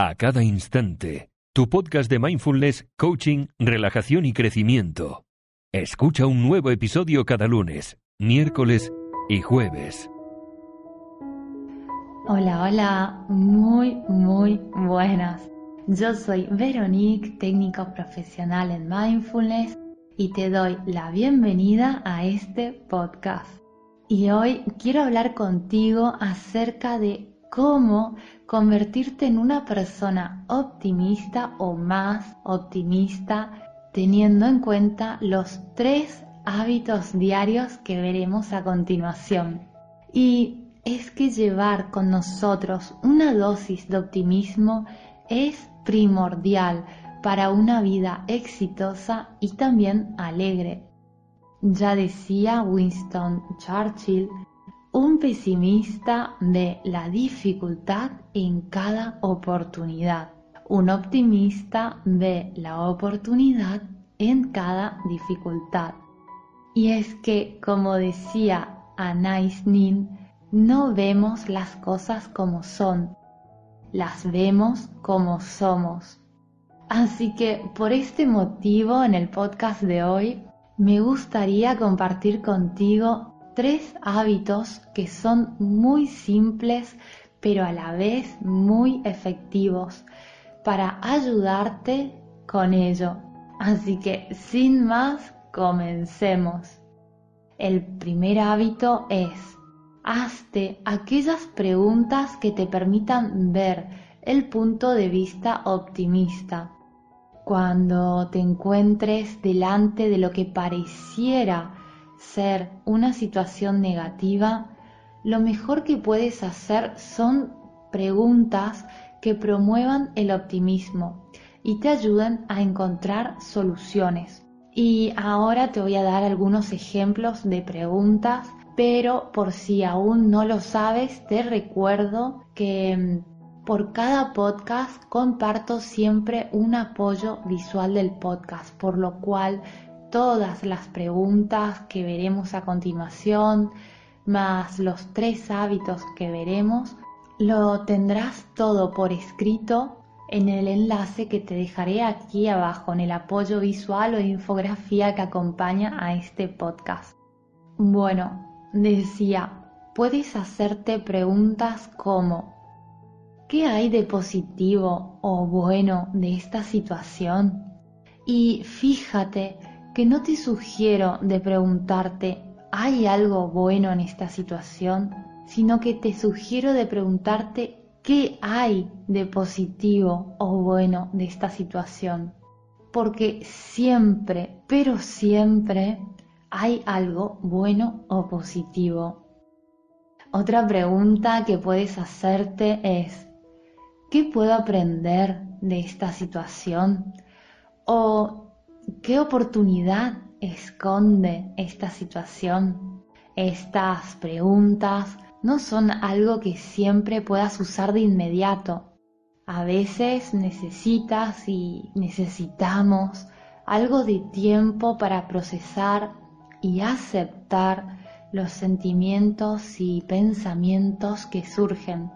a cada instante. Tu podcast de mindfulness, coaching, relajación y crecimiento. Escucha un nuevo episodio cada lunes, miércoles y jueves. Hola, hola, muy, muy buenas. Yo soy Veronique, técnico profesional en mindfulness y te doy la bienvenida a este podcast. Y hoy quiero hablar contigo acerca de cómo convertirte en una persona optimista o más optimista teniendo en cuenta los tres hábitos diarios que veremos a continuación. Y es que llevar con nosotros una dosis de optimismo es primordial para una vida exitosa y también alegre. Ya decía Winston Churchill un pesimista ve la dificultad en cada oportunidad. Un optimista ve la oportunidad en cada dificultad. Y es que, como decía Anais Nin, no vemos las cosas como son, las vemos como somos. Así que por este motivo en el podcast de hoy me gustaría compartir contigo tres hábitos que son muy simples pero a la vez muy efectivos para ayudarte con ello. Así que sin más, comencemos. El primer hábito es, hazte aquellas preguntas que te permitan ver el punto de vista optimista. Cuando te encuentres delante de lo que pareciera ser una situación negativa, lo mejor que puedes hacer son preguntas que promuevan el optimismo y te ayuden a encontrar soluciones. Y ahora te voy a dar algunos ejemplos de preguntas, pero por si aún no lo sabes, te recuerdo que mm, por cada podcast comparto siempre un apoyo visual del podcast, por lo cual todas las preguntas que veremos a continuación, más los tres hábitos que veremos, lo tendrás todo por escrito en el enlace que te dejaré aquí abajo en el apoyo visual o infografía que acompaña a este podcast. Bueno, decía, puedes hacerte preguntas como ¿qué hay de positivo o bueno de esta situación? Y fíjate que no te sugiero de preguntarte, ¿hay algo bueno en esta situación? Sino que te sugiero de preguntarte, ¿qué hay de positivo o bueno de esta situación? Porque siempre, pero siempre, hay algo bueno o positivo. Otra pregunta que puedes hacerte es, ¿qué puedo aprender de esta situación? O ¿Qué oportunidad esconde esta situación? Estas preguntas no son algo que siempre puedas usar de inmediato. A veces necesitas y necesitamos algo de tiempo para procesar y aceptar los sentimientos y pensamientos que surgen.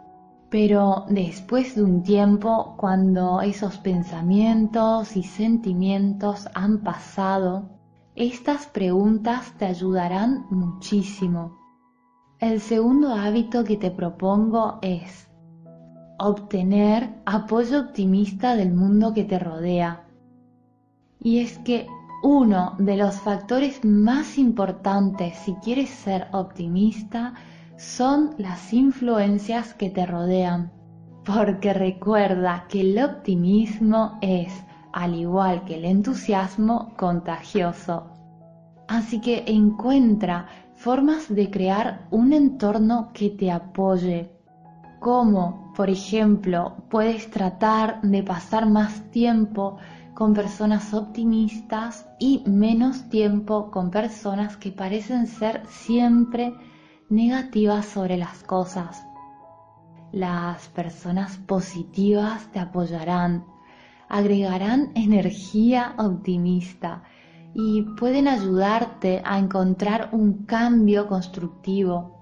Pero después de un tiempo, cuando esos pensamientos y sentimientos han pasado, estas preguntas te ayudarán muchísimo. El segundo hábito que te propongo es obtener apoyo optimista del mundo que te rodea. Y es que uno de los factores más importantes si quieres ser optimista son las influencias que te rodean, porque recuerda que el optimismo es, al igual que el entusiasmo, contagioso. Así que encuentra formas de crear un entorno que te apoye. Como, por ejemplo, puedes tratar de pasar más tiempo con personas optimistas y menos tiempo con personas que parecen ser siempre negativas sobre las cosas. Las personas positivas te apoyarán, agregarán energía optimista y pueden ayudarte a encontrar un cambio constructivo.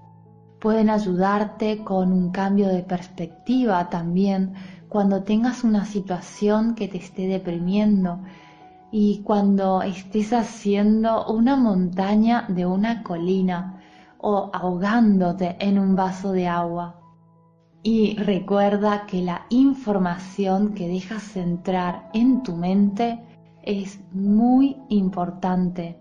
Pueden ayudarte con un cambio de perspectiva también cuando tengas una situación que te esté deprimiendo y cuando estés haciendo una montaña de una colina o ahogándote en un vaso de agua. Y recuerda que la información que dejas entrar en tu mente es muy importante.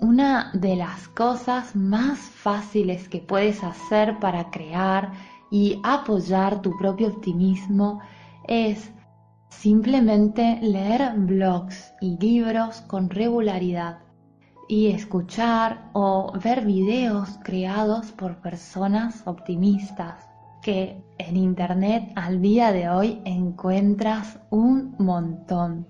Una de las cosas más fáciles que puedes hacer para crear y apoyar tu propio optimismo es simplemente leer blogs y libros con regularidad y escuchar o ver videos creados por personas optimistas que en internet al día de hoy encuentras un montón.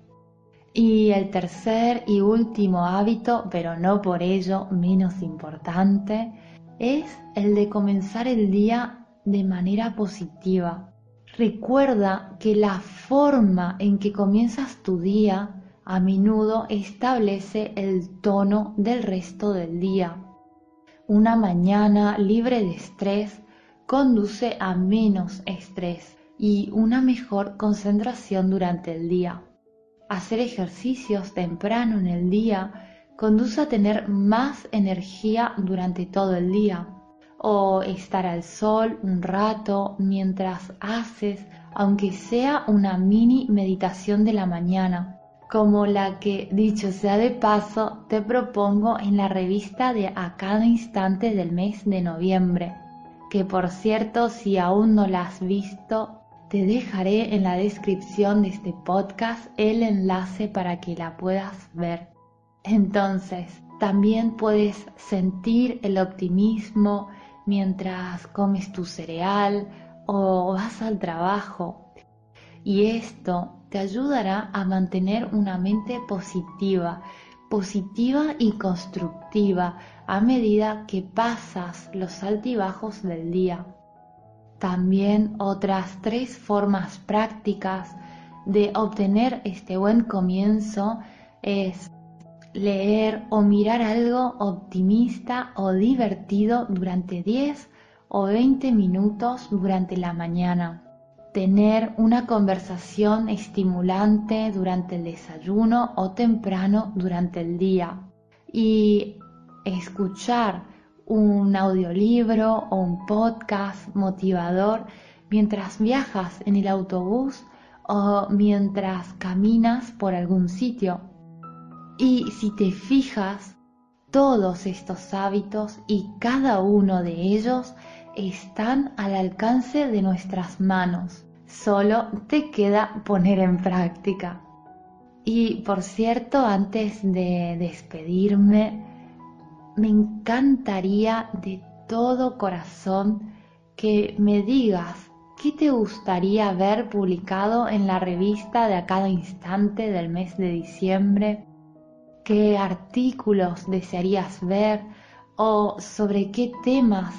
Y el tercer y último hábito, pero no por ello menos importante, es el de comenzar el día de manera positiva. Recuerda que la forma en que comienzas tu día a menudo establece el tono del resto del día. Una mañana libre de estrés conduce a menos estrés y una mejor concentración durante el día. Hacer ejercicios temprano en el día conduce a tener más energía durante todo el día. O estar al sol un rato mientras haces, aunque sea una mini meditación de la mañana, como la que, dicho sea de paso, te propongo en la revista de A cada instante del mes de noviembre, que por cierto, si aún no la has visto, te dejaré en la descripción de este podcast el enlace para que la puedas ver. Entonces, también puedes sentir el optimismo mientras comes tu cereal o vas al trabajo. Y esto te ayudará a mantener una mente positiva, positiva y constructiva a medida que pasas los altibajos del día. También otras tres formas prácticas de obtener este buen comienzo es leer o mirar algo optimista o divertido durante 10 o 20 minutos durante la mañana. Tener una conversación estimulante durante el desayuno o temprano durante el día. Y escuchar un audiolibro o un podcast motivador mientras viajas en el autobús o mientras caminas por algún sitio. Y si te fijas, todos estos hábitos y cada uno de ellos están al alcance de nuestras manos. Solo te queda poner en práctica. Y por cierto, antes de despedirme, me encantaría de todo corazón que me digas qué te gustaría ver publicado en la revista de a cada instante del mes de diciembre, qué artículos desearías ver o sobre qué temas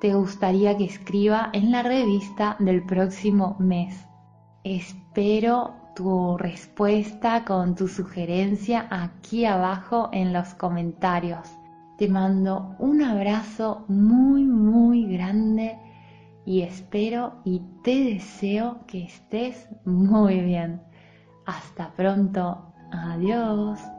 te gustaría que escriba en la revista del próximo mes. Espero tu respuesta con tu sugerencia aquí abajo en los comentarios. Te mando un abrazo muy, muy grande y espero y te deseo que estés muy bien. Hasta pronto. Adiós.